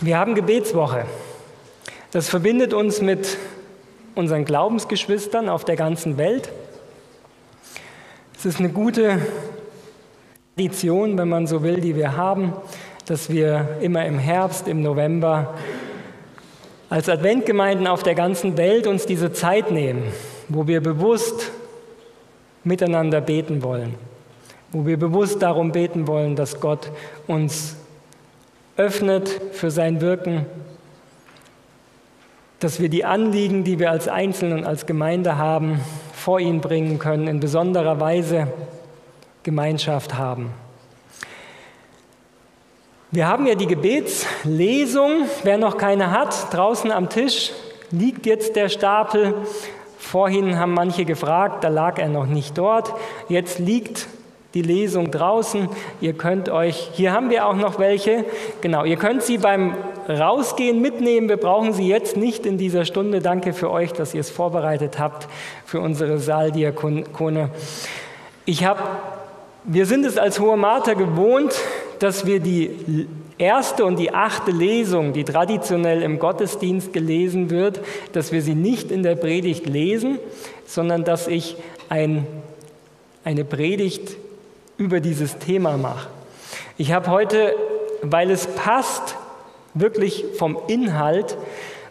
Wir haben Gebetswoche. Das verbindet uns mit unseren Glaubensgeschwistern auf der ganzen Welt. Es ist eine gute Tradition, wenn man so will, die wir haben, dass wir immer im Herbst, im November als Adventgemeinden auf der ganzen Welt uns diese Zeit nehmen, wo wir bewusst miteinander beten wollen, wo wir bewusst darum beten wollen, dass Gott uns öffnet für sein Wirken, dass wir die Anliegen, die wir als Einzelne und als Gemeinde haben, vor ihn bringen können, in besonderer Weise Gemeinschaft haben. Wir haben ja die Gebetslesung. Wer noch keine hat, draußen am Tisch liegt jetzt der Stapel. Vorhin haben manche gefragt, da lag er noch nicht dort. Jetzt liegt die Lesung draußen. Ihr könnt euch, hier haben wir auch noch welche, genau, ihr könnt sie beim Rausgehen mitnehmen. Wir brauchen sie jetzt nicht in dieser Stunde. Danke für euch, dass ihr es vorbereitet habt für unsere Saaldiakone. Ich habe, wir sind es als Hohe Marter gewohnt, dass wir die erste und die achte Lesung, die traditionell im Gottesdienst gelesen wird, dass wir sie nicht in der Predigt lesen, sondern dass ich ein, eine Predigt über dieses Thema mache. Ich habe heute, weil es passt, wirklich vom Inhalt,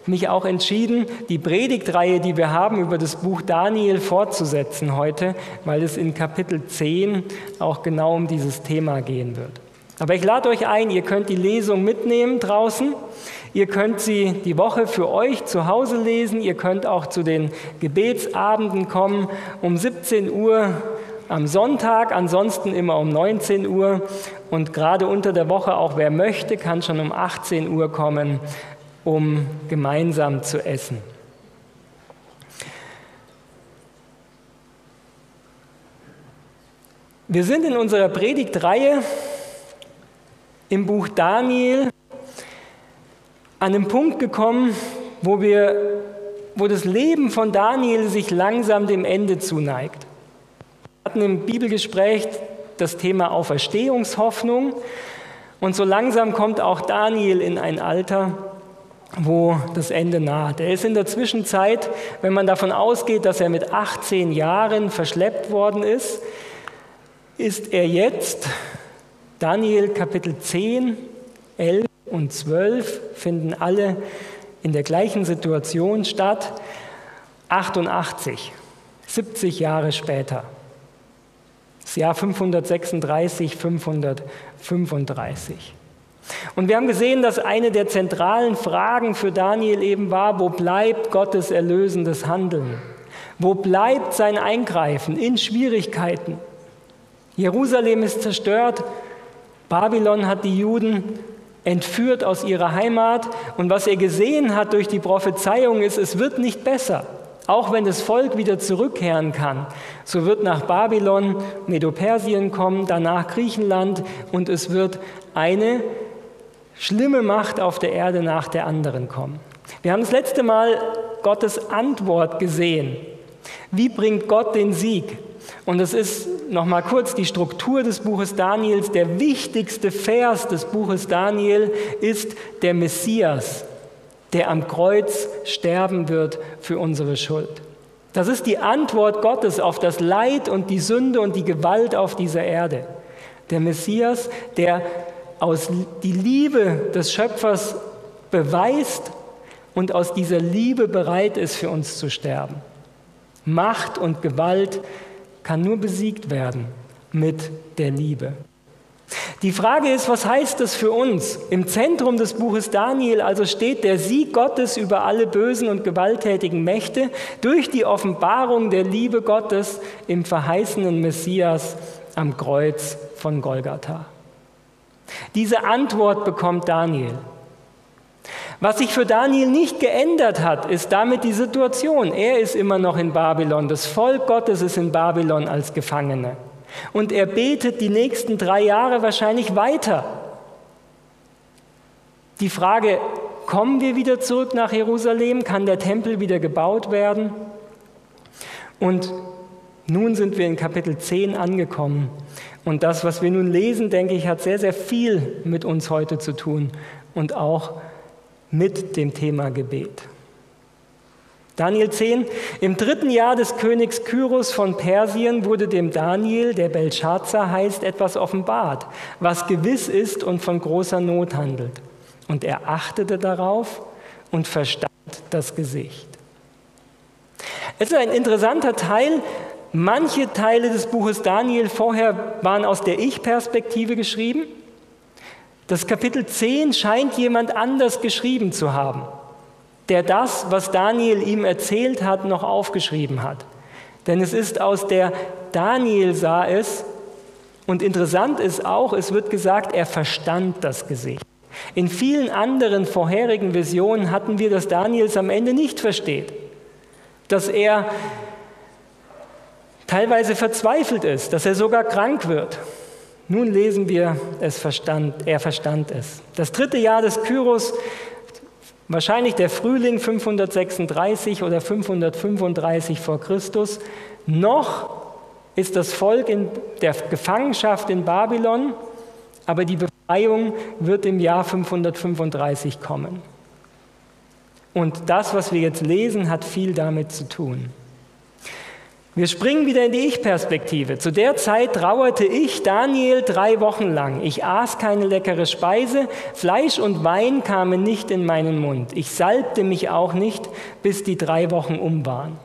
mich auch entschieden, die Predigtreihe, die wir haben, über das Buch Daniel fortzusetzen heute, weil es in Kapitel 10 auch genau um dieses Thema gehen wird. Aber ich lade euch ein, ihr könnt die Lesung mitnehmen draußen. Ihr könnt sie die Woche für euch zu Hause lesen. Ihr könnt auch zu den Gebetsabenden kommen um 17 Uhr am Sonntag, ansonsten immer um 19 Uhr und gerade unter der Woche auch wer möchte, kann schon um 18 Uhr kommen, um gemeinsam zu essen. Wir sind in unserer Predigtreihe im Buch Daniel an einem Punkt gekommen, wo, wir, wo das Leben von Daniel sich langsam dem Ende zuneigt hatten im Bibelgespräch das Thema Auferstehungshoffnung und so langsam kommt auch Daniel in ein Alter, wo das Ende naht. Er ist in der Zwischenzeit, wenn man davon ausgeht, dass er mit 18 Jahren verschleppt worden ist, ist er jetzt, Daniel Kapitel 10, 11 und 12 finden alle in der gleichen Situation statt, 88, 70 Jahre später. Das Jahr 536, 535. Und wir haben gesehen, dass eine der zentralen Fragen für Daniel eben war, wo bleibt Gottes erlösendes Handeln? Wo bleibt sein Eingreifen in Schwierigkeiten? Jerusalem ist zerstört, Babylon hat die Juden entführt aus ihrer Heimat und was er gesehen hat durch die Prophezeiung ist, es wird nicht besser. Auch wenn das Volk wieder zurückkehren kann, so wird nach Babylon Medopersien kommen, danach Griechenland und es wird eine schlimme Macht auf der Erde nach der anderen kommen. Wir haben das letzte Mal Gottes Antwort gesehen. Wie bringt Gott den Sieg? Und es ist noch mal kurz die Struktur des Buches Daniels. Der wichtigste Vers des Buches Daniel ist der Messias, der am Kreuz sterben wird für unsere Schuld. Das ist die Antwort Gottes auf das Leid und die Sünde und die Gewalt auf dieser Erde. Der Messias, der aus die Liebe des Schöpfers beweist und aus dieser Liebe bereit ist, für uns zu sterben. Macht und Gewalt kann nur besiegt werden mit der Liebe. Die Frage ist, was heißt das für uns? Im Zentrum des Buches Daniel also steht der Sieg Gottes über alle bösen und gewalttätigen Mächte durch die Offenbarung der Liebe Gottes im verheißenen Messias am Kreuz von Golgatha. Diese Antwort bekommt Daniel. Was sich für Daniel nicht geändert hat, ist damit die Situation. Er ist immer noch in Babylon. Das Volk Gottes ist in Babylon als Gefangene. Und er betet die nächsten drei Jahre wahrscheinlich weiter. Die Frage, kommen wir wieder zurück nach Jerusalem? Kann der Tempel wieder gebaut werden? Und nun sind wir in Kapitel 10 angekommen. Und das, was wir nun lesen, denke ich, hat sehr, sehr viel mit uns heute zu tun und auch mit dem Thema Gebet. Daniel 10. Im dritten Jahr des Königs Kyros von Persien wurde dem Daniel, der Belshazzar heißt, etwas offenbart, was gewiss ist und von großer Not handelt. Und er achtete darauf und verstand das Gesicht. Es ist ein interessanter Teil. Manche Teile des Buches Daniel vorher waren aus der Ich-Perspektive geschrieben. Das Kapitel 10 scheint jemand anders geschrieben zu haben der das, was Daniel ihm erzählt hat, noch aufgeschrieben hat. Denn es ist aus der Daniel sah es, und interessant ist auch, es wird gesagt, er verstand das Gesicht. In vielen anderen vorherigen Visionen hatten wir, dass Daniel es am Ende nicht versteht, dass er teilweise verzweifelt ist, dass er sogar krank wird. Nun lesen wir, es verstand, er verstand es. Das dritte Jahr des Kyros Wahrscheinlich der Frühling 536 oder 535 vor Christus. Noch ist das Volk in der Gefangenschaft in Babylon, aber die Befreiung wird im Jahr 535 kommen. Und das, was wir jetzt lesen, hat viel damit zu tun. Wir springen wieder in die Ich-Perspektive. Zu der Zeit trauerte ich, Daniel, drei Wochen lang. Ich aß keine leckere Speise, Fleisch und Wein kamen nicht in meinen Mund. Ich salbte mich auch nicht, bis die drei Wochen um waren.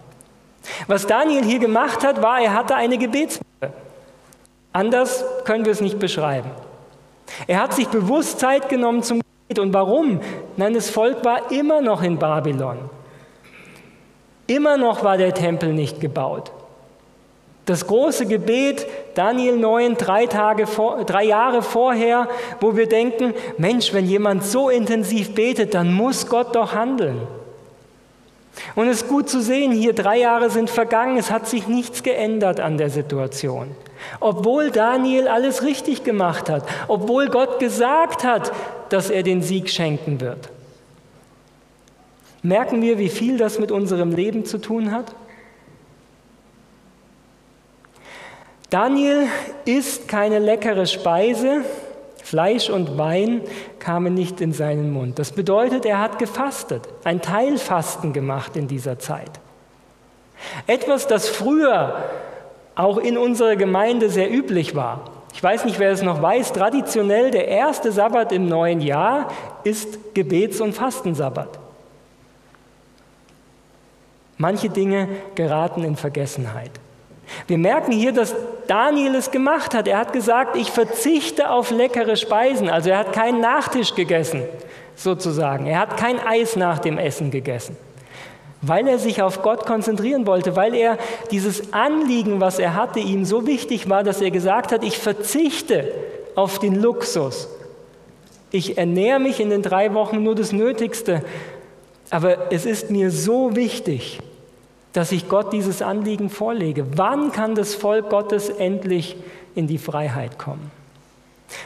Was Daniel hier gemacht hat, war, er hatte eine Gebetswoche. Anders können wir es nicht beschreiben. Er hat sich bewusst Zeit genommen zum Gebet. Und warum? Nein, das Volk war immer noch in Babylon. Immer noch war der Tempel nicht gebaut. Das große Gebet, Daniel 9, drei, Tage vor, drei Jahre vorher, wo wir denken, Mensch, wenn jemand so intensiv betet, dann muss Gott doch handeln. Und es ist gut zu sehen, hier drei Jahre sind vergangen, es hat sich nichts geändert an der Situation. Obwohl Daniel alles richtig gemacht hat, obwohl Gott gesagt hat, dass er den Sieg schenken wird. Merken wir, wie viel das mit unserem Leben zu tun hat? Daniel isst keine leckere Speise, Fleisch und Wein kamen nicht in seinen Mund. Das bedeutet, er hat gefastet, ein Teilfasten gemacht in dieser Zeit. Etwas, das früher auch in unserer Gemeinde sehr üblich war. Ich weiß nicht, wer es noch weiß, traditionell der erste Sabbat im neuen Jahr ist Gebets- und Fastensabbat. Manche Dinge geraten in Vergessenheit. Wir merken hier, dass Daniel es gemacht hat. Er hat gesagt, ich verzichte auf leckere Speisen. Also er hat keinen Nachtisch gegessen, sozusagen. Er hat kein Eis nach dem Essen gegessen, weil er sich auf Gott konzentrieren wollte, weil er dieses Anliegen, was er hatte, ihm so wichtig war, dass er gesagt hat, ich verzichte auf den Luxus. Ich ernähre mich in den drei Wochen nur das Nötigste. Aber es ist mir so wichtig, dass ich Gott dieses Anliegen vorlege. Wann kann das Volk Gottes endlich in die Freiheit kommen?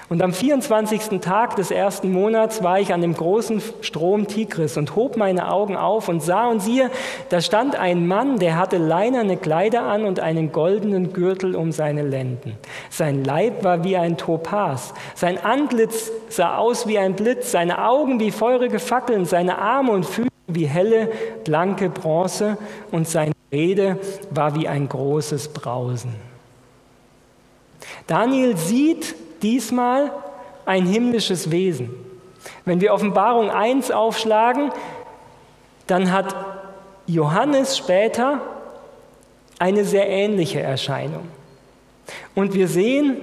Und am 24. Tag des ersten Monats war ich an dem großen Strom Tigris und hob meine Augen auf und sah und siehe, da stand ein Mann, der hatte leinerne Kleider an und einen goldenen Gürtel um seine Lenden. Sein Leib war wie ein Topas, sein Antlitz sah aus wie ein Blitz, seine Augen wie feurige Fackeln, seine Arme und Füße wie helle, blanke Bronze und seine Rede war wie ein großes Brausen. Daniel sieht diesmal ein himmlisches Wesen. Wenn wir Offenbarung 1 aufschlagen, dann hat Johannes später eine sehr ähnliche Erscheinung. Und wir sehen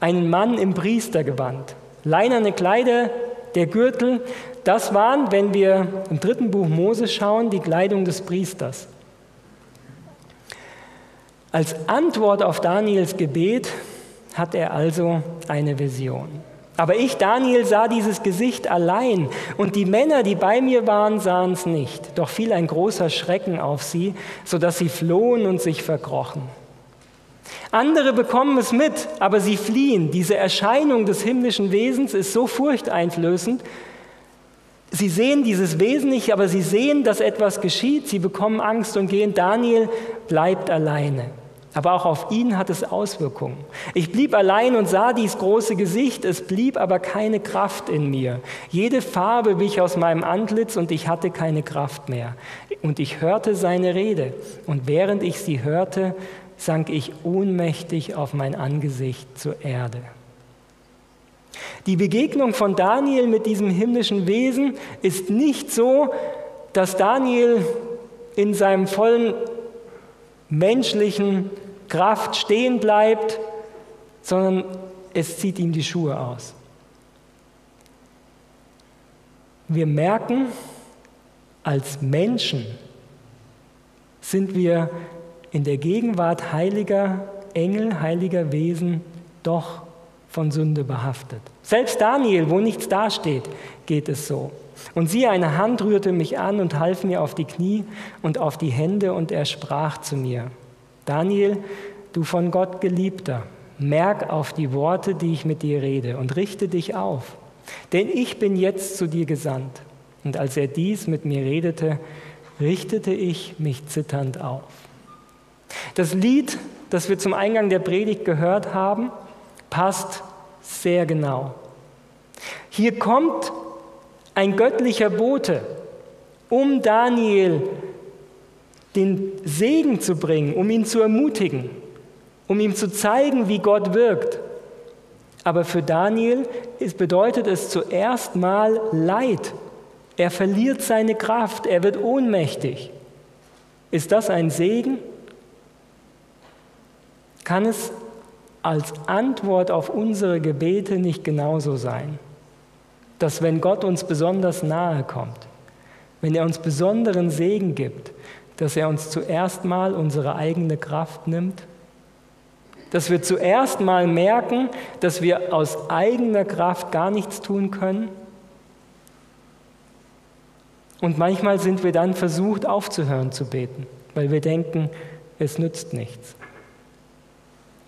einen Mann im Priestergewand, leinerne Kleider, der Gürtel, das waren, wenn wir im dritten Buch Mose schauen, die Kleidung des Priesters. Als Antwort auf Daniels Gebet hat er also eine Vision. Aber ich, Daniel, sah dieses Gesicht allein und die Männer, die bei mir waren, sahen es nicht. Doch fiel ein großer Schrecken auf sie, sodass sie flohen und sich verkrochen. Andere bekommen es mit, aber sie fliehen. Diese Erscheinung des himmlischen Wesens ist so furchteinflößend, Sie sehen dieses Wesen nicht, aber sie sehen, dass etwas geschieht. Sie bekommen Angst und gehen. Daniel bleibt alleine. Aber auch auf ihn hat es Auswirkungen. Ich blieb allein und sah dies große Gesicht, es blieb aber keine Kraft in mir. Jede Farbe wich aus meinem Antlitz und ich hatte keine Kraft mehr. Und ich hörte seine Rede. Und während ich sie hörte, sank ich ohnmächtig auf mein Angesicht zur Erde. Die Begegnung von Daniel mit diesem himmlischen Wesen ist nicht so, dass Daniel in seinem vollen menschlichen Kraft stehen bleibt, sondern es zieht ihm die Schuhe aus. Wir merken, als Menschen sind wir in der Gegenwart heiliger Engel, heiliger Wesen doch von Sünde behaftet. Selbst Daniel, wo nichts dasteht, geht es so. Und siehe, eine Hand rührte mich an und half mir auf die Knie und auf die Hände, und er sprach zu mir, Daniel, du von Gott geliebter, merk auf die Worte, die ich mit dir rede, und richte dich auf, denn ich bin jetzt zu dir gesandt. Und als er dies mit mir redete, richtete ich mich zitternd auf. Das Lied, das wir zum Eingang der Predigt gehört haben, passt sehr genau. Hier kommt ein göttlicher Bote, um Daniel den Segen zu bringen, um ihn zu ermutigen, um ihm zu zeigen, wie Gott wirkt. Aber für Daniel bedeutet es zuerst mal Leid. Er verliert seine Kraft, er wird ohnmächtig. Ist das ein Segen? Kann es als Antwort auf unsere Gebete nicht genauso sein? Dass wenn Gott uns besonders nahe kommt, wenn er uns besonderen Segen gibt, dass er uns zuerst mal unsere eigene Kraft nimmt? Dass wir zuerst mal merken, dass wir aus eigener Kraft gar nichts tun können? Und manchmal sind wir dann versucht aufzuhören zu beten, weil wir denken, es nützt nichts.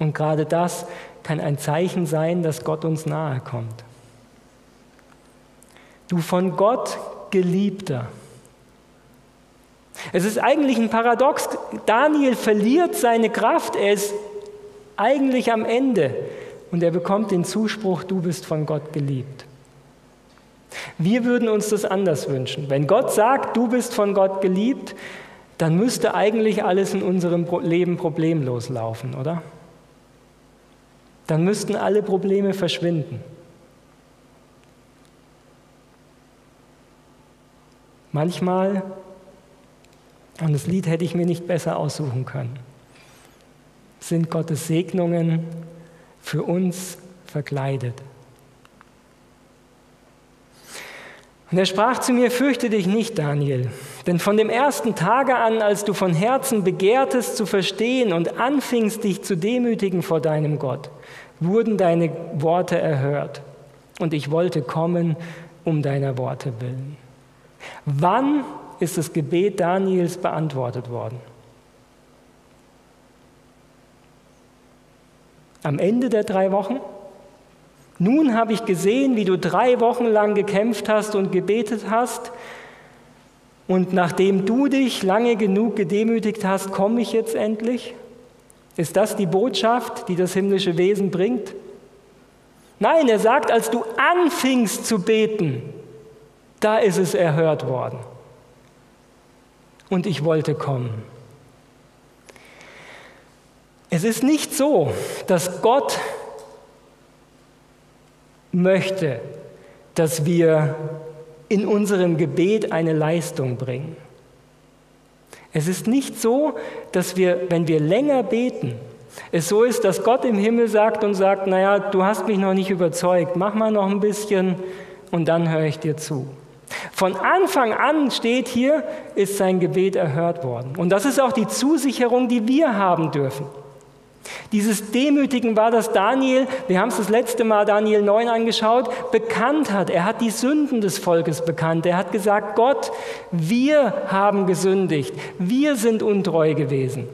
Und gerade das kann ein Zeichen sein, dass Gott uns nahe kommt. Du von Gott geliebter. Es ist eigentlich ein Paradox. Daniel verliert seine Kraft, er ist eigentlich am Ende und er bekommt den Zuspruch, du bist von Gott geliebt. Wir würden uns das anders wünschen. Wenn Gott sagt, du bist von Gott geliebt, dann müsste eigentlich alles in unserem Leben problemlos laufen, oder? Dann müssten alle Probleme verschwinden. Manchmal, und das Lied hätte ich mir nicht besser aussuchen können, sind Gottes Segnungen für uns verkleidet. Und er sprach zu mir, fürchte dich nicht, Daniel, denn von dem ersten Tage an, als du von Herzen begehrtest zu verstehen und anfingst dich zu demütigen vor deinem Gott, wurden deine Worte erhört und ich wollte kommen um deiner Worte willen. Wann ist das Gebet Daniels beantwortet worden? Am Ende der drei Wochen? Nun habe ich gesehen, wie du drei Wochen lang gekämpft hast und gebetet hast. Und nachdem du dich lange genug gedemütigt hast, komme ich jetzt endlich. Ist das die Botschaft, die das himmlische Wesen bringt? Nein, er sagt, als du anfingst zu beten, da ist es erhört worden. Und ich wollte kommen. Es ist nicht so, dass Gott möchte, dass wir in unserem Gebet eine Leistung bringen. Es ist nicht so, dass wir, wenn wir länger beten, es so ist, dass Gott im Himmel sagt und sagt, naja, du hast mich noch nicht überzeugt, mach mal noch ein bisschen und dann höre ich dir zu. Von Anfang an steht hier, ist sein Gebet erhört worden. Und das ist auch die Zusicherung, die wir haben dürfen. Dieses Demütigen war, dass Daniel, wir haben es das letzte Mal Daniel 9 angeschaut, bekannt hat. Er hat die Sünden des Volkes bekannt. Er hat gesagt, Gott, wir haben gesündigt. Wir sind untreu gewesen.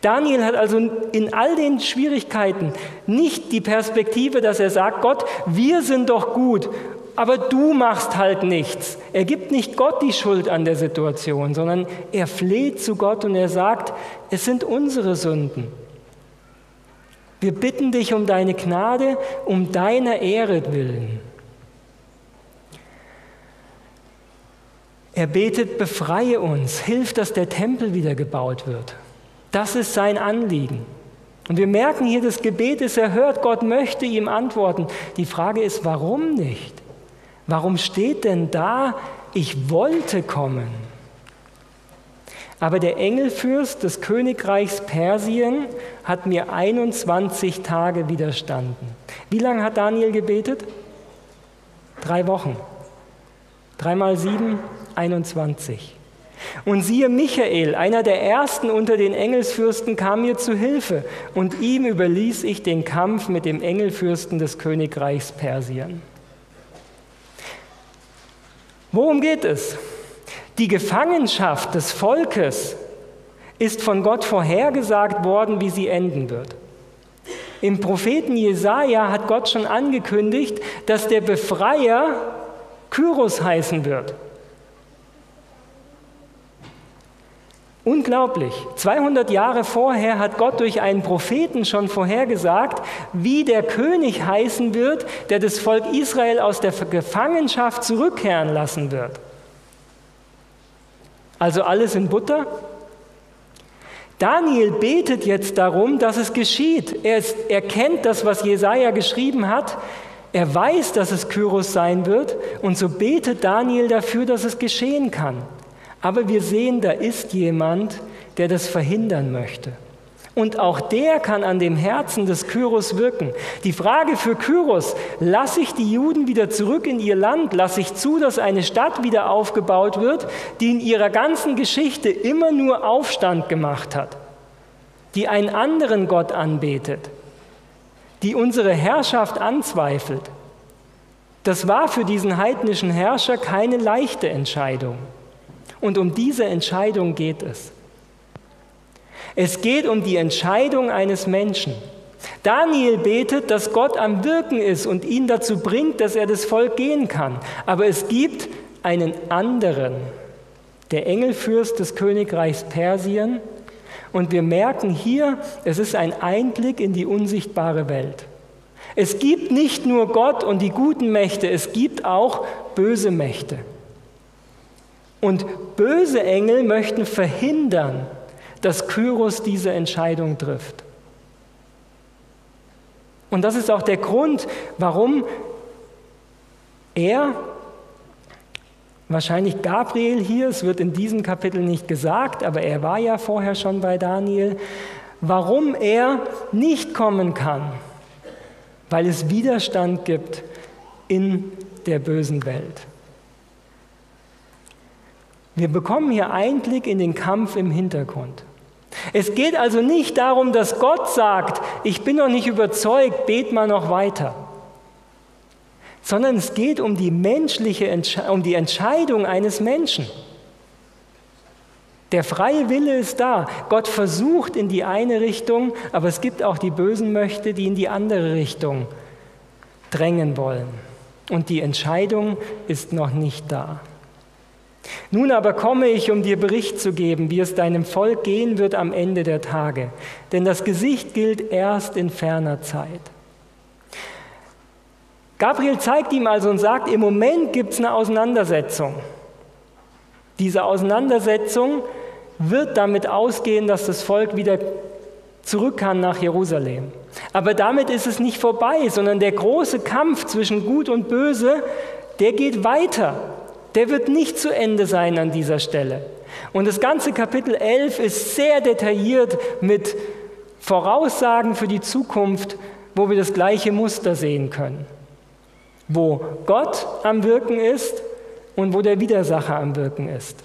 Daniel hat also in all den Schwierigkeiten nicht die Perspektive, dass er sagt, Gott, wir sind doch gut, aber du machst halt nichts. Er gibt nicht Gott die Schuld an der Situation, sondern er fleht zu Gott und er sagt, es sind unsere Sünden. Wir bitten dich um deine Gnade, um deiner Ehre willen. Er betet, befreie uns, hilf, dass der Tempel wieder gebaut wird. Das ist sein Anliegen. Und wir merken hier, das Gebet ist erhört, Gott möchte ihm antworten. Die Frage ist, warum nicht? Warum steht denn da, ich wollte kommen? Aber der Engelfürst des Königreichs Persien hat mir 21 Tage widerstanden. Wie lange hat Daniel gebetet? Drei Wochen. Dreimal sieben, 21. Und siehe, Michael, einer der ersten unter den Engelsfürsten, kam mir zu Hilfe, und ihm überließ ich den Kampf mit dem Engelfürsten des Königreichs Persien. Worum geht es? Die Gefangenschaft des Volkes ist von Gott vorhergesagt worden, wie sie enden wird. Im Propheten Jesaja hat Gott schon angekündigt, dass der Befreier Kyros heißen wird. Unglaublich. 200 Jahre vorher hat Gott durch einen Propheten schon vorhergesagt, wie der König heißen wird, der das Volk Israel aus der Gefangenschaft zurückkehren lassen wird. Also alles in Butter? Daniel betet jetzt darum, dass es geschieht. Er, ist, er kennt das, was Jesaja geschrieben hat. Er weiß, dass es Kyros sein wird. Und so betet Daniel dafür, dass es geschehen kann. Aber wir sehen, da ist jemand, der das verhindern möchte. Und auch der kann an dem Herzen des Kyros wirken. Die Frage für Kyros, lasse ich die Juden wieder zurück in ihr Land? Lasse ich zu, dass eine Stadt wieder aufgebaut wird, die in ihrer ganzen Geschichte immer nur Aufstand gemacht hat? Die einen anderen Gott anbetet? Die unsere Herrschaft anzweifelt? Das war für diesen heidnischen Herrscher keine leichte Entscheidung. Und um diese Entscheidung geht es. Es geht um die Entscheidung eines Menschen. Daniel betet, dass Gott am Wirken ist und ihn dazu bringt, dass er das Volk gehen kann. Aber es gibt einen anderen, der Engelfürst des Königreichs Persien. Und wir merken hier, es ist ein Einblick in die unsichtbare Welt. Es gibt nicht nur Gott und die guten Mächte, es gibt auch böse Mächte. Und böse Engel möchten verhindern, dass Kyros diese Entscheidung trifft. Und das ist auch der Grund, warum er, wahrscheinlich Gabriel hier, es wird in diesem Kapitel nicht gesagt, aber er war ja vorher schon bei Daniel, warum er nicht kommen kann, weil es Widerstand gibt in der bösen Welt. Wir bekommen hier Einblick in den Kampf im Hintergrund. Es geht also nicht darum, dass Gott sagt, ich bin noch nicht überzeugt, bet mal noch weiter. Sondern es geht um die menschliche um die Entscheidung eines Menschen. Der freie Wille ist da. Gott versucht in die eine Richtung, aber es gibt auch die bösen Möchte, die in die andere Richtung drängen wollen. Und die Entscheidung ist noch nicht da. Nun aber komme ich, um dir Bericht zu geben, wie es deinem Volk gehen wird am Ende der Tage. Denn das Gesicht gilt erst in ferner Zeit. Gabriel zeigt ihm also und sagt, im Moment gibt es eine Auseinandersetzung. Diese Auseinandersetzung wird damit ausgehen, dass das Volk wieder zurück kann nach Jerusalem. Aber damit ist es nicht vorbei, sondern der große Kampf zwischen Gut und Böse, der geht weiter der wird nicht zu Ende sein an dieser Stelle. Und das ganze Kapitel 11 ist sehr detailliert mit Voraussagen für die Zukunft, wo wir das gleiche Muster sehen können. Wo Gott am Wirken ist und wo der Widersacher am Wirken ist.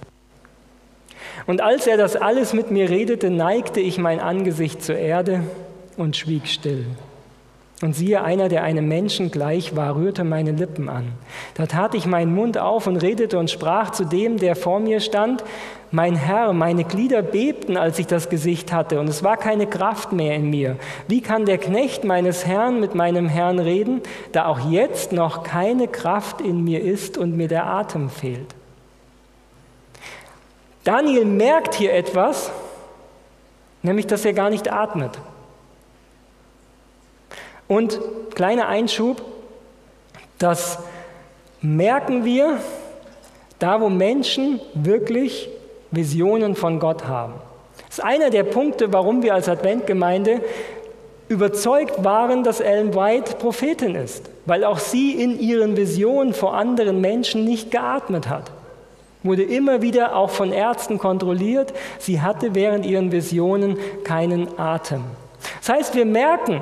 Und als er das alles mit mir redete, neigte ich mein Angesicht zur Erde und schwieg still. Und siehe, einer, der einem Menschen gleich war, rührte meine Lippen an. Da tat ich meinen Mund auf und redete und sprach zu dem, der vor mir stand, mein Herr, meine Glieder bebten, als ich das Gesicht hatte, und es war keine Kraft mehr in mir. Wie kann der Knecht meines Herrn mit meinem Herrn reden, da auch jetzt noch keine Kraft in mir ist und mir der Atem fehlt? Daniel merkt hier etwas, nämlich dass er gar nicht atmet. Und kleiner Einschub, das merken wir da, wo Menschen wirklich Visionen von Gott haben. Das ist einer der Punkte, warum wir als Adventgemeinde überzeugt waren, dass Ellen White Prophetin ist, weil auch sie in ihren Visionen vor anderen Menschen nicht geatmet hat. Wurde immer wieder auch von Ärzten kontrolliert, sie hatte während ihren Visionen keinen Atem. Das heißt, wir merken,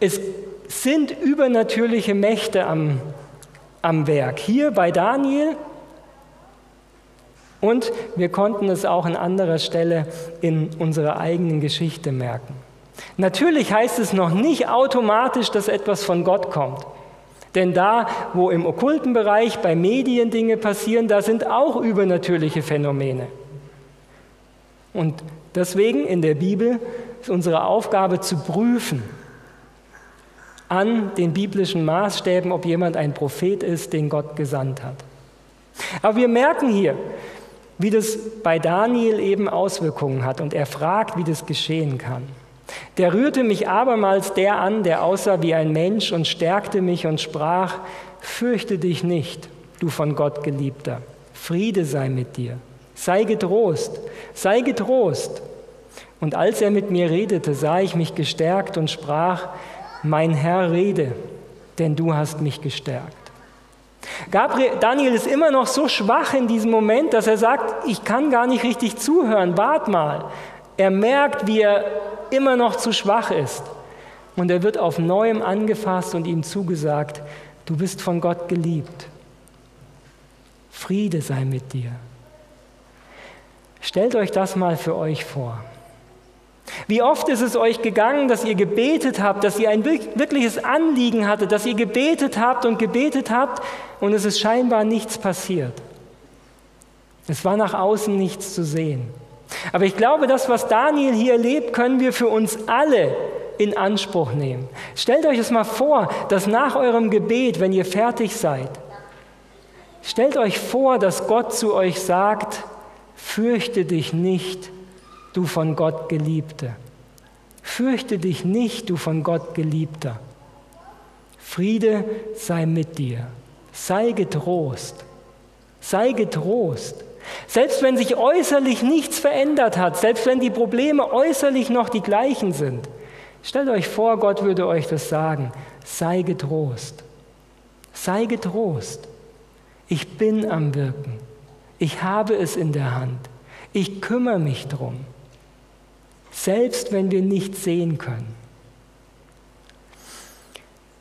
es sind übernatürliche Mächte am, am Werk. Hier bei Daniel und wir konnten es auch an anderer Stelle in unserer eigenen Geschichte merken. Natürlich heißt es noch nicht automatisch, dass etwas von Gott kommt. Denn da, wo im okkulten Bereich bei Medien Dinge passieren, da sind auch übernatürliche Phänomene. Und deswegen in der Bibel ist unsere Aufgabe zu prüfen an den biblischen Maßstäben, ob jemand ein Prophet ist, den Gott gesandt hat. Aber wir merken hier, wie das bei Daniel eben Auswirkungen hat und er fragt, wie das geschehen kann. Der rührte mich abermals der an, der aussah wie ein Mensch und stärkte mich und sprach, fürchte dich nicht, du von Gott geliebter, Friede sei mit dir, sei getrost, sei getrost. Und als er mit mir redete, sah ich mich gestärkt und sprach, mein Herr rede, denn du hast mich gestärkt. Gabriel, Daniel ist immer noch so schwach in diesem Moment, dass er sagt, ich kann gar nicht richtig zuhören, wart mal. Er merkt, wie er immer noch zu schwach ist. Und er wird auf neuem angefasst und ihm zugesagt, du bist von Gott geliebt. Friede sei mit dir. Stellt euch das mal für euch vor. Wie oft ist es euch gegangen, dass ihr gebetet habt, dass ihr ein wirkliches Anliegen hattet, dass ihr gebetet habt und gebetet habt und es ist scheinbar nichts passiert. Es war nach außen nichts zu sehen. Aber ich glaube, das, was Daniel hier erlebt, können wir für uns alle in Anspruch nehmen. Stellt euch es mal vor, dass nach eurem Gebet, wenn ihr fertig seid, stellt euch vor, dass Gott zu euch sagt, fürchte dich nicht, du von Gott Geliebte. Fürchte dich nicht, du von Gott Geliebter. Friede sei mit dir. Sei getrost. Sei getrost. Selbst wenn sich äußerlich nichts verändert hat, selbst wenn die Probleme äußerlich noch die gleichen sind, stellt euch vor, Gott würde euch das sagen. Sei getrost. Sei getrost. Ich bin am Wirken. Ich habe es in der Hand. Ich kümmere mich drum. Selbst wenn wir nichts sehen können.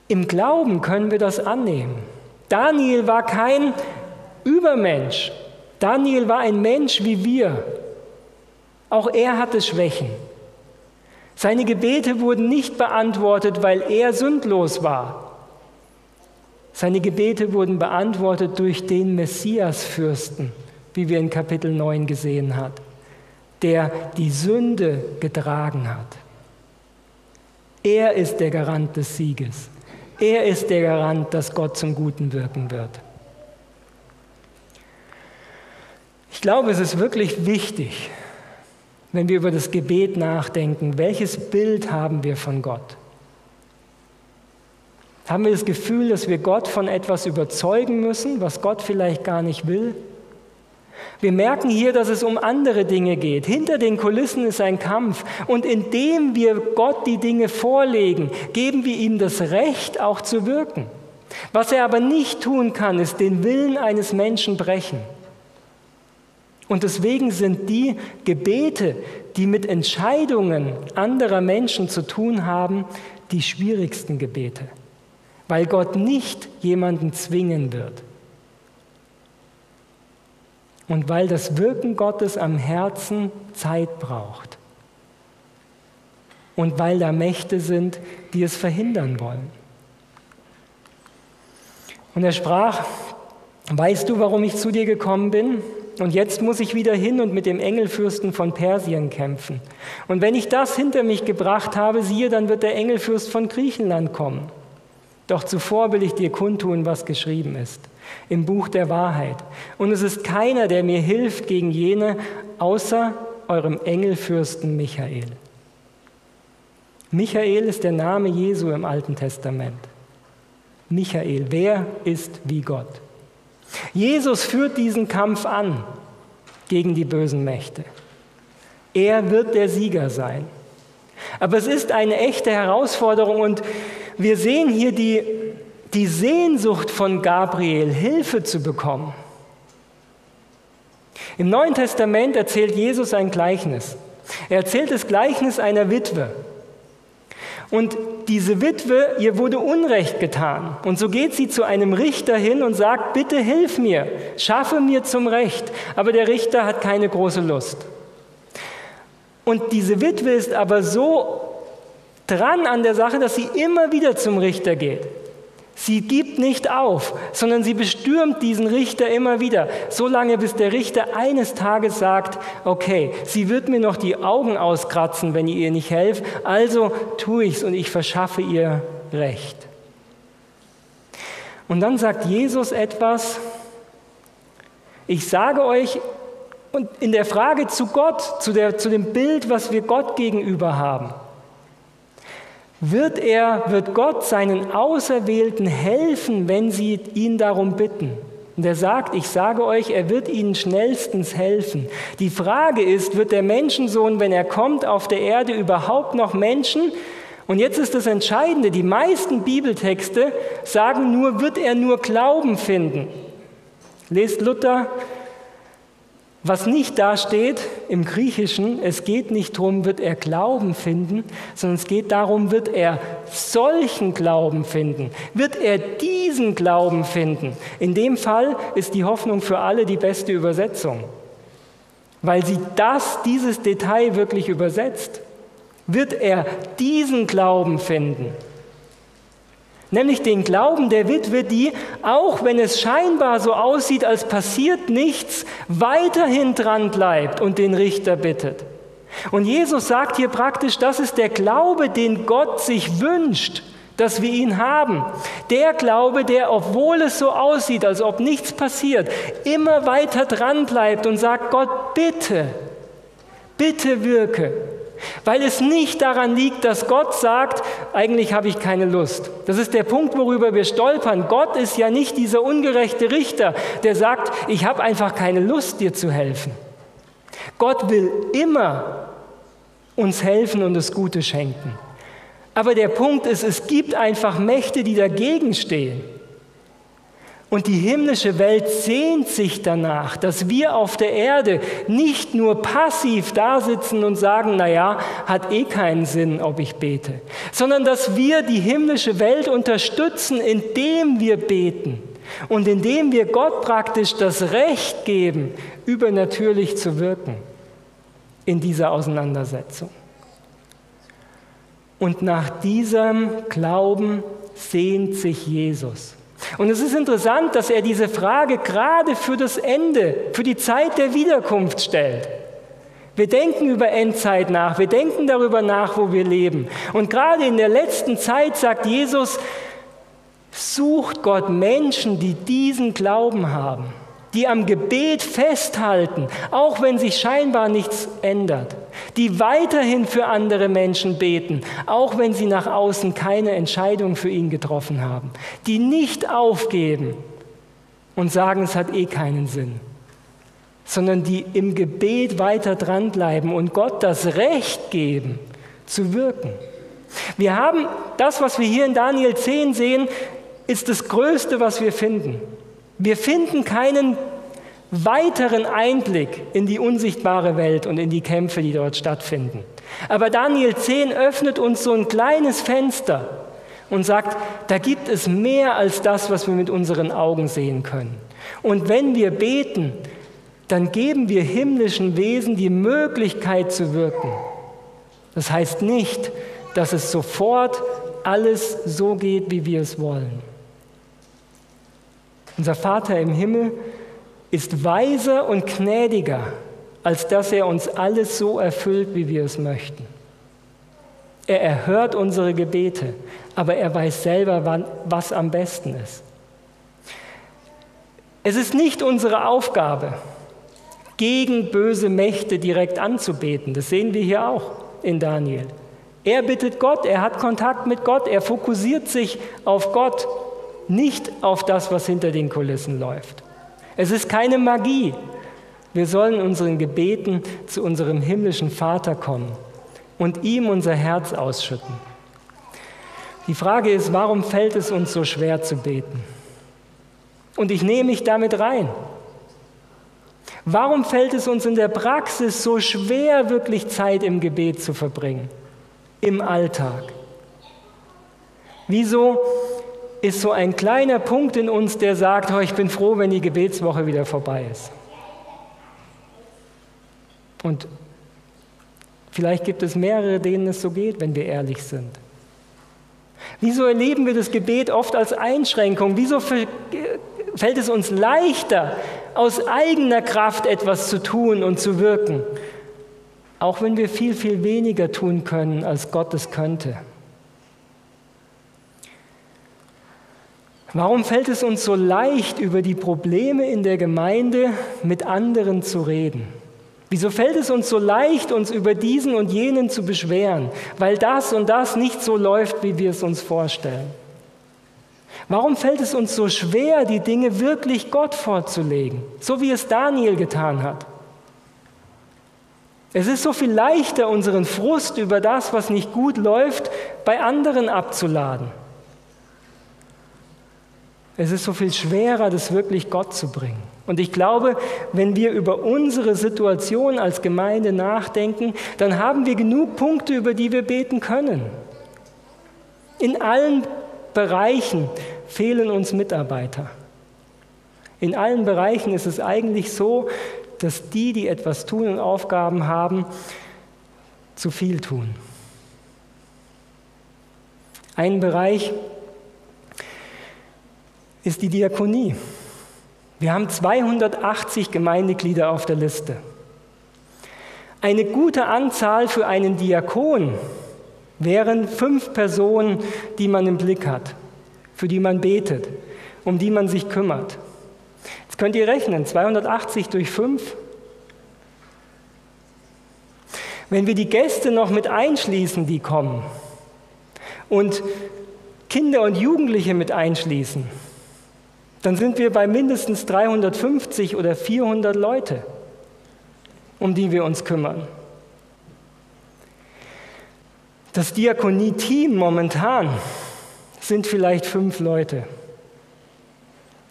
Im Glauben können wir das annehmen. Daniel war kein Übermensch, Daniel war ein Mensch wie wir. Auch er hatte Schwächen. Seine Gebete wurden nicht beantwortet, weil er sündlos war. Seine Gebete wurden beantwortet durch den Messiasfürsten, wie wir in Kapitel 9 gesehen haben, der die Sünde getragen hat. Er ist der Garant des Sieges. Er ist der Garant, dass Gott zum Guten wirken wird. Ich glaube, es ist wirklich wichtig, wenn wir über das Gebet nachdenken, welches Bild haben wir von Gott? Haben wir das Gefühl, dass wir Gott von etwas überzeugen müssen, was Gott vielleicht gar nicht will? Wir merken hier, dass es um andere Dinge geht. Hinter den Kulissen ist ein Kampf. Und indem wir Gott die Dinge vorlegen, geben wir ihm das Recht, auch zu wirken. Was er aber nicht tun kann, ist den Willen eines Menschen brechen. Und deswegen sind die Gebete, die mit Entscheidungen anderer Menschen zu tun haben, die schwierigsten Gebete, weil Gott nicht jemanden zwingen wird. Und weil das Wirken Gottes am Herzen Zeit braucht. Und weil da Mächte sind, die es verhindern wollen. Und er sprach, weißt du, warum ich zu dir gekommen bin? Und jetzt muss ich wieder hin und mit dem Engelfürsten von Persien kämpfen. Und wenn ich das hinter mich gebracht habe, siehe, dann wird der Engelfürst von Griechenland kommen. Doch zuvor will ich dir kundtun, was geschrieben ist im Buch der Wahrheit. Und es ist keiner, der mir hilft gegen jene, außer eurem Engelfürsten Michael. Michael ist der Name Jesu im Alten Testament. Michael, wer ist wie Gott? Jesus führt diesen Kampf an gegen die bösen Mächte. Er wird der Sieger sein. Aber es ist eine echte Herausforderung und wir sehen hier die, die Sehnsucht von Gabriel, Hilfe zu bekommen. Im Neuen Testament erzählt Jesus ein Gleichnis. Er erzählt das Gleichnis einer Witwe. Und diese Witwe, ihr wurde Unrecht getan. Und so geht sie zu einem Richter hin und sagt, bitte hilf mir, schaffe mir zum Recht. Aber der Richter hat keine große Lust. Und diese Witwe ist aber so dran an der Sache, dass sie immer wieder zum Richter geht. Sie gibt nicht auf, sondern sie bestürmt diesen Richter immer wieder, so lange bis der Richter eines Tages sagt, okay, sie wird mir noch die Augen auskratzen, wenn ihr ihr nicht helft, also tue ich's und ich verschaffe ihr Recht. Und dann sagt Jesus etwas, ich sage euch, und in der Frage zu Gott, zu, der, zu dem Bild, was wir Gott gegenüber haben, wird er, wird Gott seinen Auserwählten helfen, wenn sie ihn darum bitten? Und er sagt, ich sage euch, er wird ihnen schnellstens helfen. Die Frage ist, wird der Menschensohn, wenn er kommt auf der Erde, überhaupt noch Menschen? Und jetzt ist das Entscheidende, die meisten Bibeltexte sagen nur, wird er nur Glauben finden. Lest Luther was nicht dasteht im Griechischen, es geht nicht darum, wird er Glauben finden, sondern es geht darum, wird er solchen Glauben finden, wird er diesen Glauben finden. In dem Fall ist die Hoffnung für alle die beste Übersetzung, weil sie das, dieses Detail wirklich übersetzt. Wird er diesen Glauben finden? Nämlich den Glauben der Witwe, die, auch wenn es scheinbar so aussieht, als passiert nichts, weiterhin dran bleibt und den Richter bittet. Und Jesus sagt hier praktisch, das ist der Glaube, den Gott sich wünscht, dass wir ihn haben. Der Glaube, der, obwohl es so aussieht, als ob nichts passiert, immer weiter dran bleibt und sagt, Gott, bitte, bitte wirke. Weil es nicht daran liegt, dass Gott sagt, eigentlich habe ich keine Lust. Das ist der Punkt, worüber wir stolpern. Gott ist ja nicht dieser ungerechte Richter, der sagt, ich habe einfach keine Lust, dir zu helfen. Gott will immer uns helfen und das Gute schenken. Aber der Punkt ist, es gibt einfach Mächte, die dagegen stehen. Und die himmlische Welt sehnt sich danach, dass wir auf der Erde nicht nur passiv da sitzen und sagen, naja, hat eh keinen Sinn, ob ich bete, sondern dass wir die himmlische Welt unterstützen, indem wir beten und indem wir Gott praktisch das Recht geben, übernatürlich zu wirken in dieser Auseinandersetzung. Und nach diesem Glauben sehnt sich Jesus. Und es ist interessant, dass er diese Frage gerade für das Ende, für die Zeit der Wiederkunft stellt. Wir denken über Endzeit nach, wir denken darüber nach, wo wir leben. Und gerade in der letzten Zeit sagt Jesus, sucht Gott Menschen, die diesen Glauben haben, die am Gebet festhalten, auch wenn sich scheinbar nichts ändert die weiterhin für andere Menschen beten, auch wenn sie nach außen keine Entscheidung für ihn getroffen haben, die nicht aufgeben und sagen, es hat eh keinen Sinn, sondern die im Gebet weiter dranbleiben und Gott das Recht geben, zu wirken. Wir haben das, was wir hier in Daniel 10 sehen, ist das Größte, was wir finden. Wir finden keinen weiteren Einblick in die unsichtbare Welt und in die Kämpfe, die dort stattfinden. Aber Daniel 10 öffnet uns so ein kleines Fenster und sagt, da gibt es mehr als das, was wir mit unseren Augen sehen können. Und wenn wir beten, dann geben wir himmlischen Wesen die Möglichkeit zu wirken. Das heißt nicht, dass es sofort alles so geht, wie wir es wollen. Unser Vater im Himmel ist weiser und gnädiger, als dass er uns alles so erfüllt, wie wir es möchten. Er erhört unsere Gebete, aber er weiß selber, was am besten ist. Es ist nicht unsere Aufgabe, gegen böse Mächte direkt anzubeten. Das sehen wir hier auch in Daniel. Er bittet Gott, er hat Kontakt mit Gott, er fokussiert sich auf Gott, nicht auf das, was hinter den Kulissen läuft. Es ist keine Magie. Wir sollen unseren Gebeten zu unserem himmlischen Vater kommen und ihm unser Herz ausschütten. Die Frage ist, warum fällt es uns so schwer zu beten? Und ich nehme mich damit rein. Warum fällt es uns in der Praxis so schwer, wirklich Zeit im Gebet zu verbringen? Im Alltag. Wieso ist so ein kleiner Punkt in uns, der sagt, oh, ich bin froh, wenn die Gebetswoche wieder vorbei ist? Und vielleicht gibt es mehrere, denen es so geht, wenn wir ehrlich sind. Wieso erleben wir das Gebet oft als Einschränkung? Wieso fällt es uns leichter, aus eigener Kraft etwas zu tun und zu wirken, auch wenn wir viel, viel weniger tun können, als Gott es könnte? Warum fällt es uns so leicht, über die Probleme in der Gemeinde mit anderen zu reden? Wieso fällt es uns so leicht, uns über diesen und jenen zu beschweren, weil das und das nicht so läuft, wie wir es uns vorstellen? Warum fällt es uns so schwer, die Dinge wirklich Gott vorzulegen, so wie es Daniel getan hat? Es ist so viel leichter, unseren Frust über das, was nicht gut läuft, bei anderen abzuladen. Es ist so viel schwerer, das wirklich Gott zu bringen. Und ich glaube, wenn wir über unsere Situation als Gemeinde nachdenken, dann haben wir genug Punkte, über die wir beten können. In allen Bereichen fehlen uns Mitarbeiter. In allen Bereichen ist es eigentlich so, dass die, die etwas tun und Aufgaben haben, zu viel tun. Ein Bereich ist die Diakonie. Wir haben 280 Gemeindeglieder auf der Liste. Eine gute Anzahl für einen Diakon wären fünf Personen, die man im Blick hat, für die man betet, um die man sich kümmert. Jetzt könnt ihr rechnen, 280 durch fünf. Wenn wir die Gäste noch mit einschließen, die kommen, und Kinder und Jugendliche mit einschließen, dann sind wir bei mindestens 350 oder 400 Leute, um die wir uns kümmern. Das Diakonie-Team momentan sind vielleicht fünf Leute.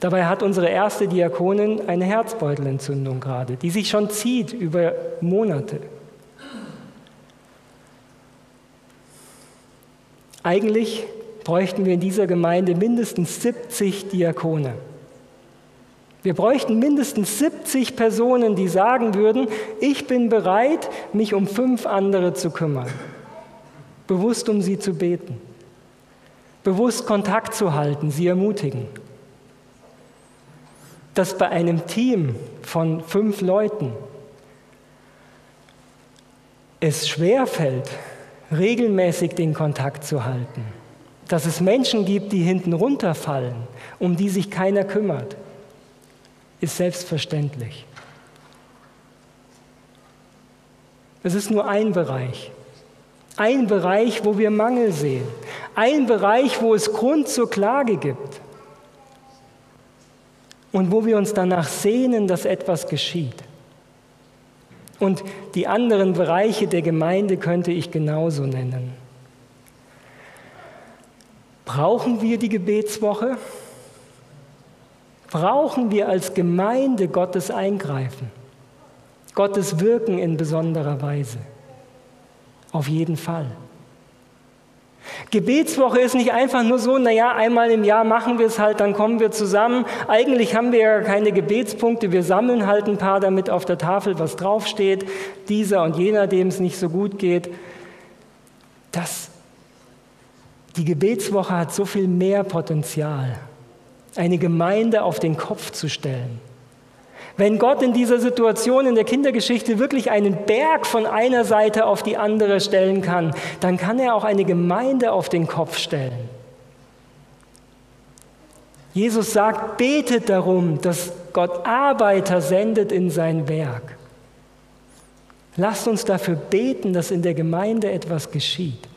Dabei hat unsere erste Diakonin eine Herzbeutelentzündung gerade, die sich schon zieht über Monate. Eigentlich bräuchten wir in dieser Gemeinde mindestens 70 Diakone. Wir bräuchten mindestens 70 Personen, die sagen würden, ich bin bereit, mich um fünf andere zu kümmern, bewusst um sie zu beten, bewusst Kontakt zu halten, sie ermutigen. Dass bei einem Team von fünf Leuten es schwerfällt, regelmäßig den Kontakt zu halten dass es Menschen gibt, die hinten runterfallen, um die sich keiner kümmert, ist selbstverständlich. Es ist nur ein Bereich. Ein Bereich, wo wir Mangel sehen. Ein Bereich, wo es Grund zur Klage gibt. Und wo wir uns danach sehnen, dass etwas geschieht. Und die anderen Bereiche der Gemeinde könnte ich genauso nennen. Brauchen wir die Gebetswoche? Brauchen wir als Gemeinde Gottes Eingreifen? Gottes Wirken in besonderer Weise? Auf jeden Fall. Gebetswoche ist nicht einfach nur so, naja, einmal im Jahr machen wir es halt, dann kommen wir zusammen. Eigentlich haben wir ja keine Gebetspunkte, wir sammeln halt ein paar, damit auf der Tafel was draufsteht, dieser und jener, dem es nicht so gut geht. Das die Gebetswoche hat so viel mehr Potenzial, eine Gemeinde auf den Kopf zu stellen. Wenn Gott in dieser Situation in der Kindergeschichte wirklich einen Berg von einer Seite auf die andere stellen kann, dann kann er auch eine Gemeinde auf den Kopf stellen. Jesus sagt, betet darum, dass Gott Arbeiter sendet in sein Werk. Lasst uns dafür beten, dass in der Gemeinde etwas geschieht.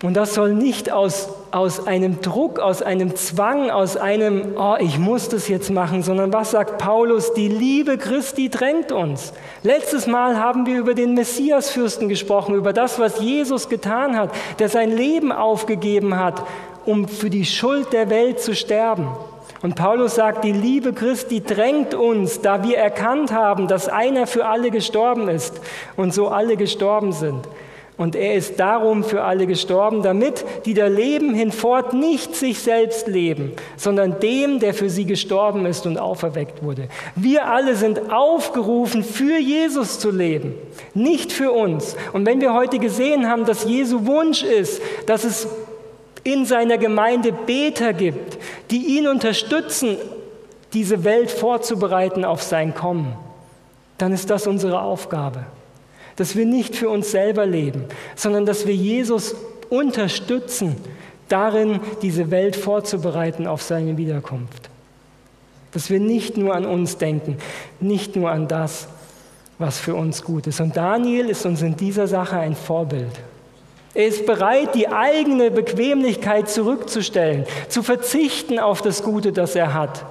Und das soll nicht aus, aus einem Druck, aus einem Zwang, aus einem, oh, ich muss das jetzt machen, sondern was sagt Paulus? Die Liebe Christi drängt uns. Letztes Mal haben wir über den Messiasfürsten gesprochen, über das, was Jesus getan hat, der sein Leben aufgegeben hat, um für die Schuld der Welt zu sterben. Und Paulus sagt, die Liebe Christi drängt uns, da wir erkannt haben, dass einer für alle gestorben ist und so alle gestorben sind. Und er ist darum für alle gestorben, damit die da leben hinfort nicht sich selbst leben, sondern dem, der für sie gestorben ist und auferweckt wurde. Wir alle sind aufgerufen, für Jesus zu leben, nicht für uns. Und wenn wir heute gesehen haben, dass Jesu Wunsch ist, dass es in seiner Gemeinde Beter gibt, die ihn unterstützen, diese Welt vorzubereiten auf sein Kommen, dann ist das unsere Aufgabe dass wir nicht für uns selber leben, sondern dass wir Jesus unterstützen, darin diese Welt vorzubereiten auf seine Wiederkunft. Dass wir nicht nur an uns denken, nicht nur an das, was für uns gut ist. Und Daniel ist uns in dieser Sache ein Vorbild. Er ist bereit, die eigene Bequemlichkeit zurückzustellen, zu verzichten auf das Gute, das er hat,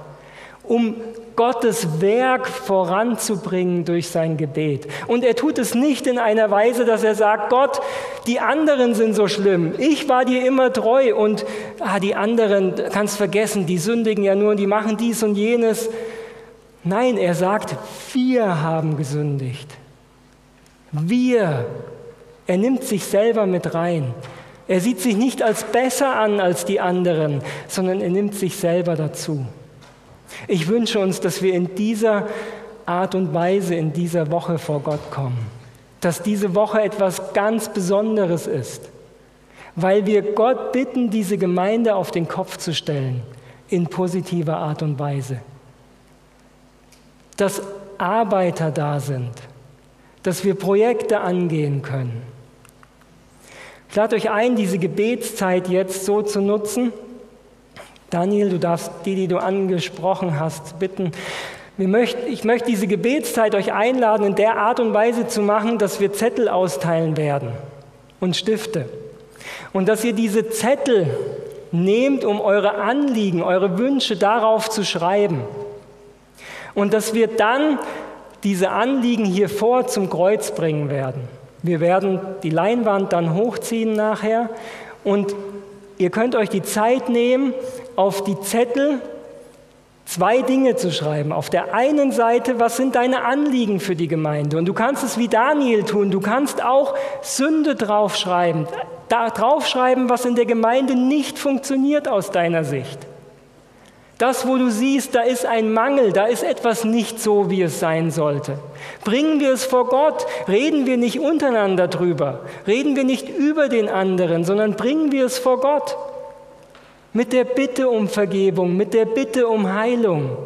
um Gottes Werk voranzubringen durch sein Gebet. Und er tut es nicht in einer Weise, dass er sagt, Gott, die anderen sind so schlimm, ich war dir immer treu und ah, die anderen, kannst vergessen, die sündigen ja nur und die machen dies und jenes. Nein, er sagt, wir haben gesündigt. Wir. Er nimmt sich selber mit rein. Er sieht sich nicht als besser an als die anderen, sondern er nimmt sich selber dazu. Ich wünsche uns, dass wir in dieser Art und Weise in dieser Woche vor Gott kommen. Dass diese Woche etwas ganz Besonderes ist, weil wir Gott bitten, diese Gemeinde auf den Kopf zu stellen, in positiver Art und Weise. Dass Arbeiter da sind, dass wir Projekte angehen können. Lade euch ein, diese Gebetszeit jetzt so zu nutzen, Daniel, du darfst die, die du angesprochen hast, bitten. ich möchte diese Gebetszeit euch einladen, in der Art und Weise zu machen, dass wir Zettel austeilen werden und Stifte. Und dass ihr diese Zettel nehmt, um eure Anliegen, eure Wünsche darauf zu schreiben. Und dass wir dann diese Anliegen hier vor zum Kreuz bringen werden. Wir werden die Leinwand dann hochziehen nachher und ihr könnt euch die Zeit nehmen, auf die Zettel zwei Dinge zu schreiben. Auf der einen Seite, was sind deine Anliegen für die Gemeinde? Und du kannst es wie Daniel tun. Du kannst auch Sünde draufschreiben. Da draufschreiben, was in der Gemeinde nicht funktioniert aus deiner Sicht. Das, wo du siehst, da ist ein Mangel, da ist etwas nicht so, wie es sein sollte. Bringen wir es vor Gott, reden wir nicht untereinander drüber, reden wir nicht über den anderen, sondern bringen wir es vor Gott mit der Bitte um Vergebung, mit der Bitte um Heilung,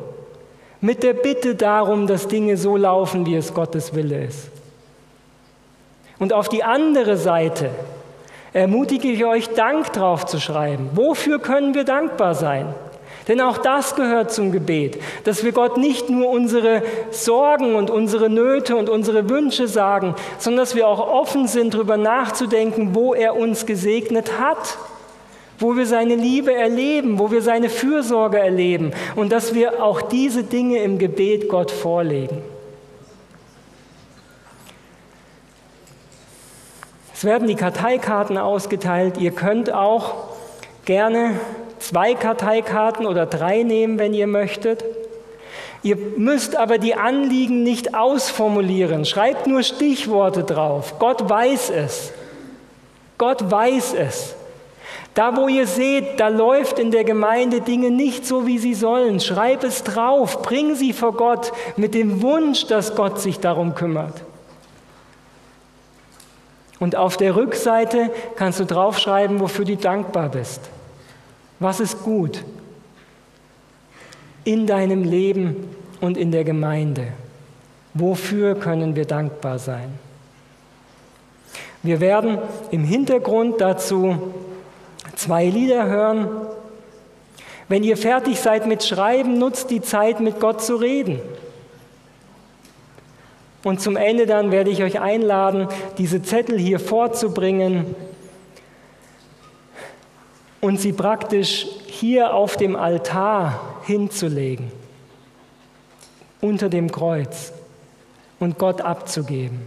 mit der Bitte darum, dass Dinge so laufen, wie es Gottes Wille ist. Und auf die andere Seite ermutige ich euch, Dank drauf zu schreiben. Wofür können wir dankbar sein? Denn auch das gehört zum Gebet, dass wir Gott nicht nur unsere Sorgen und unsere Nöte und unsere Wünsche sagen, sondern dass wir auch offen sind, darüber nachzudenken, wo er uns gesegnet hat wo wir seine Liebe erleben, wo wir seine Fürsorge erleben und dass wir auch diese Dinge im Gebet Gott vorlegen. Es werden die Karteikarten ausgeteilt. Ihr könnt auch gerne zwei Karteikarten oder drei nehmen, wenn ihr möchtet. Ihr müsst aber die Anliegen nicht ausformulieren. Schreibt nur Stichworte drauf. Gott weiß es. Gott weiß es. Da, wo ihr seht, da läuft in der Gemeinde Dinge nicht so, wie sie sollen, schreib es drauf, bring sie vor Gott mit dem Wunsch, dass Gott sich darum kümmert. Und auf der Rückseite kannst du draufschreiben, wofür du dankbar bist. Was ist gut in deinem Leben und in der Gemeinde? Wofür können wir dankbar sein? Wir werden im Hintergrund dazu zwei Lieder hören. Wenn ihr fertig seid mit Schreiben, nutzt die Zeit, mit Gott zu reden. Und zum Ende dann werde ich euch einladen, diese Zettel hier vorzubringen und sie praktisch hier auf dem Altar hinzulegen, unter dem Kreuz und Gott abzugeben.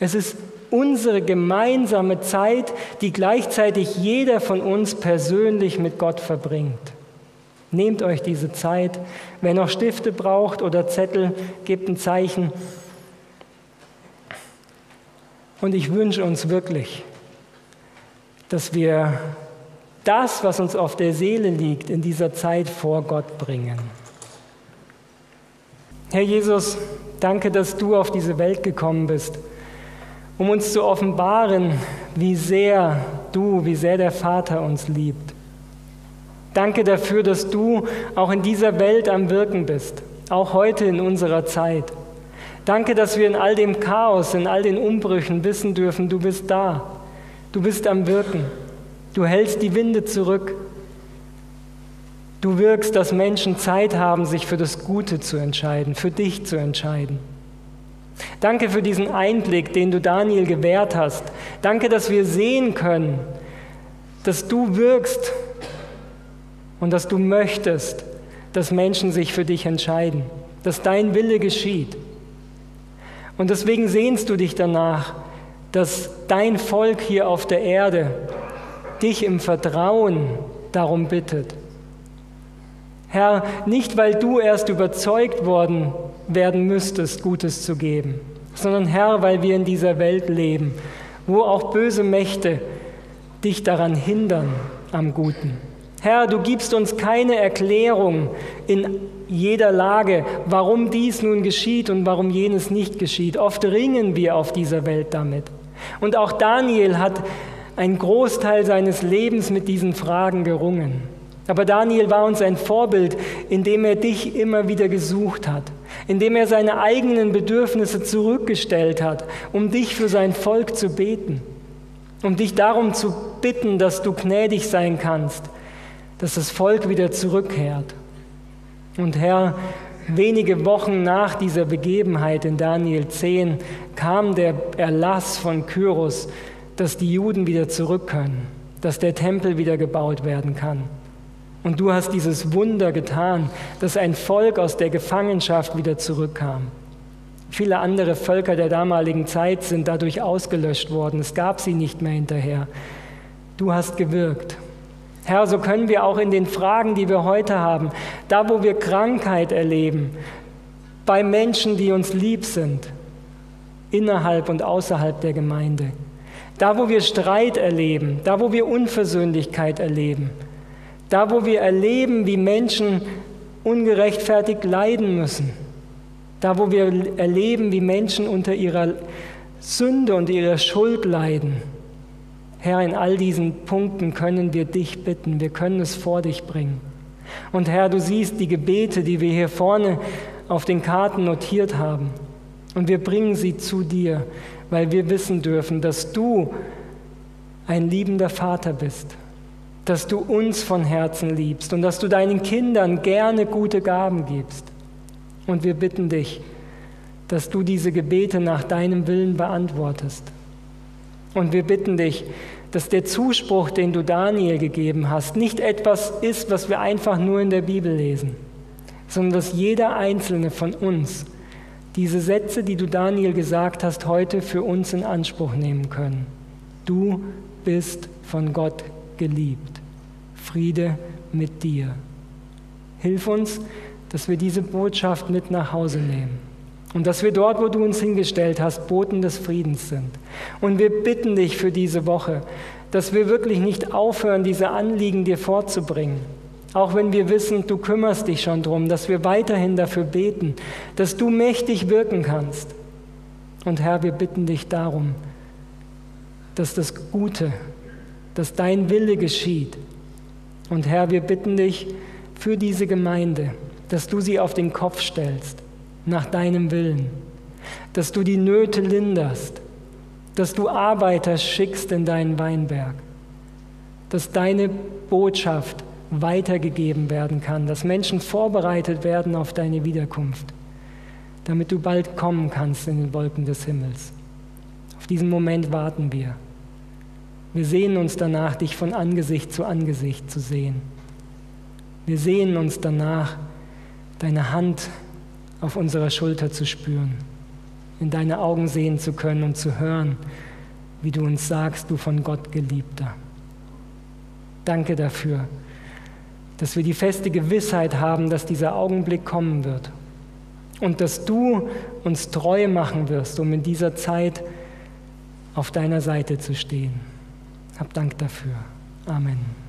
Es ist unsere gemeinsame Zeit, die gleichzeitig jeder von uns persönlich mit Gott verbringt. Nehmt euch diese Zeit. Wer noch Stifte braucht oder Zettel, gebt ein Zeichen. Und ich wünsche uns wirklich, dass wir das, was uns auf der Seele liegt, in dieser Zeit vor Gott bringen. Herr Jesus, danke, dass du auf diese Welt gekommen bist, um uns zu offenbaren, wie sehr du, wie sehr der Vater uns liebt. Danke dafür, dass du auch in dieser Welt am Wirken bist, auch heute in unserer Zeit. Danke, dass wir in all dem Chaos, in all den Umbrüchen wissen dürfen, du bist da, du bist am Wirken, du hältst die Winde zurück, du wirkst, dass Menschen Zeit haben, sich für das Gute zu entscheiden, für dich zu entscheiden. Danke für diesen Einblick, den du Daniel gewährt hast. Danke, dass wir sehen können, dass du wirkst und dass du möchtest, dass Menschen sich für dich entscheiden, dass dein Wille geschieht. Und deswegen sehnst du dich danach, dass dein Volk hier auf der Erde dich im Vertrauen darum bittet. Herr, nicht weil du erst überzeugt worden werden müsstest, Gutes zu geben, sondern Herr, weil wir in dieser Welt leben, wo auch böse Mächte dich daran hindern am Guten. Herr, du gibst uns keine Erklärung in jeder Lage, warum dies nun geschieht und warum jenes nicht geschieht. Oft ringen wir auf dieser Welt damit. Und auch Daniel hat einen Großteil seines Lebens mit diesen Fragen gerungen. Aber Daniel war uns ein Vorbild, indem er dich immer wieder gesucht hat, indem er seine eigenen Bedürfnisse zurückgestellt hat, um dich für sein Volk zu beten, um dich darum zu bitten, dass du gnädig sein kannst, dass das Volk wieder zurückkehrt. Und Herr, wenige Wochen nach dieser Begebenheit in Daniel 10 kam der Erlass von Kyros, dass die Juden wieder zurück können, dass der Tempel wieder gebaut werden kann. Und du hast dieses Wunder getan, dass ein Volk aus der Gefangenschaft wieder zurückkam. Viele andere Völker der damaligen Zeit sind dadurch ausgelöscht worden. Es gab sie nicht mehr hinterher. Du hast gewirkt. Herr, so können wir auch in den Fragen, die wir heute haben, da wo wir Krankheit erleben, bei Menschen, die uns lieb sind, innerhalb und außerhalb der Gemeinde, da wo wir Streit erleben, da wo wir Unversöhnlichkeit erleben, da wo wir erleben, wie Menschen ungerechtfertigt leiden müssen, da wo wir erleben, wie Menschen unter ihrer Sünde und ihrer Schuld leiden, Herr, in all diesen Punkten können wir dich bitten, wir können es vor dich bringen. Und Herr, du siehst die Gebete, die wir hier vorne auf den Karten notiert haben. Und wir bringen sie zu dir, weil wir wissen dürfen, dass du ein liebender Vater bist, dass du uns von Herzen liebst und dass du deinen Kindern gerne gute Gaben gibst. Und wir bitten dich, dass du diese Gebete nach deinem Willen beantwortest. Und wir bitten dich, dass der Zuspruch, den du Daniel gegeben hast, nicht etwas ist, was wir einfach nur in der Bibel lesen, sondern dass jeder einzelne von uns diese Sätze, die du Daniel gesagt hast, heute für uns in Anspruch nehmen können. Du bist von Gott geliebt. Friede mit dir. Hilf uns, dass wir diese Botschaft mit nach Hause nehmen. Und dass wir dort, wo du uns hingestellt hast, Boten des Friedens sind. Und wir bitten dich für diese Woche, dass wir wirklich nicht aufhören, diese Anliegen dir vorzubringen. Auch wenn wir wissen, du kümmerst dich schon drum, dass wir weiterhin dafür beten, dass du mächtig wirken kannst. Und Herr, wir bitten dich darum, dass das Gute, dass dein Wille geschieht. Und Herr, wir bitten dich für diese Gemeinde, dass du sie auf den Kopf stellst nach deinem Willen, dass du die Nöte linderst, dass du Arbeiter schickst in deinen Weinberg, dass deine Botschaft weitergegeben werden kann, dass Menschen vorbereitet werden auf deine Wiederkunft, damit du bald kommen kannst in den Wolken des Himmels. Auf diesen Moment warten wir. Wir sehnen uns danach, dich von Angesicht zu Angesicht zu sehen. Wir sehnen uns danach, deine Hand auf unserer Schulter zu spüren, in deine Augen sehen zu können und zu hören, wie du uns sagst, du von Gott geliebter. Danke dafür, dass wir die feste Gewissheit haben, dass dieser Augenblick kommen wird und dass du uns treu machen wirst, um in dieser Zeit auf deiner Seite zu stehen. Hab Dank dafür. Amen.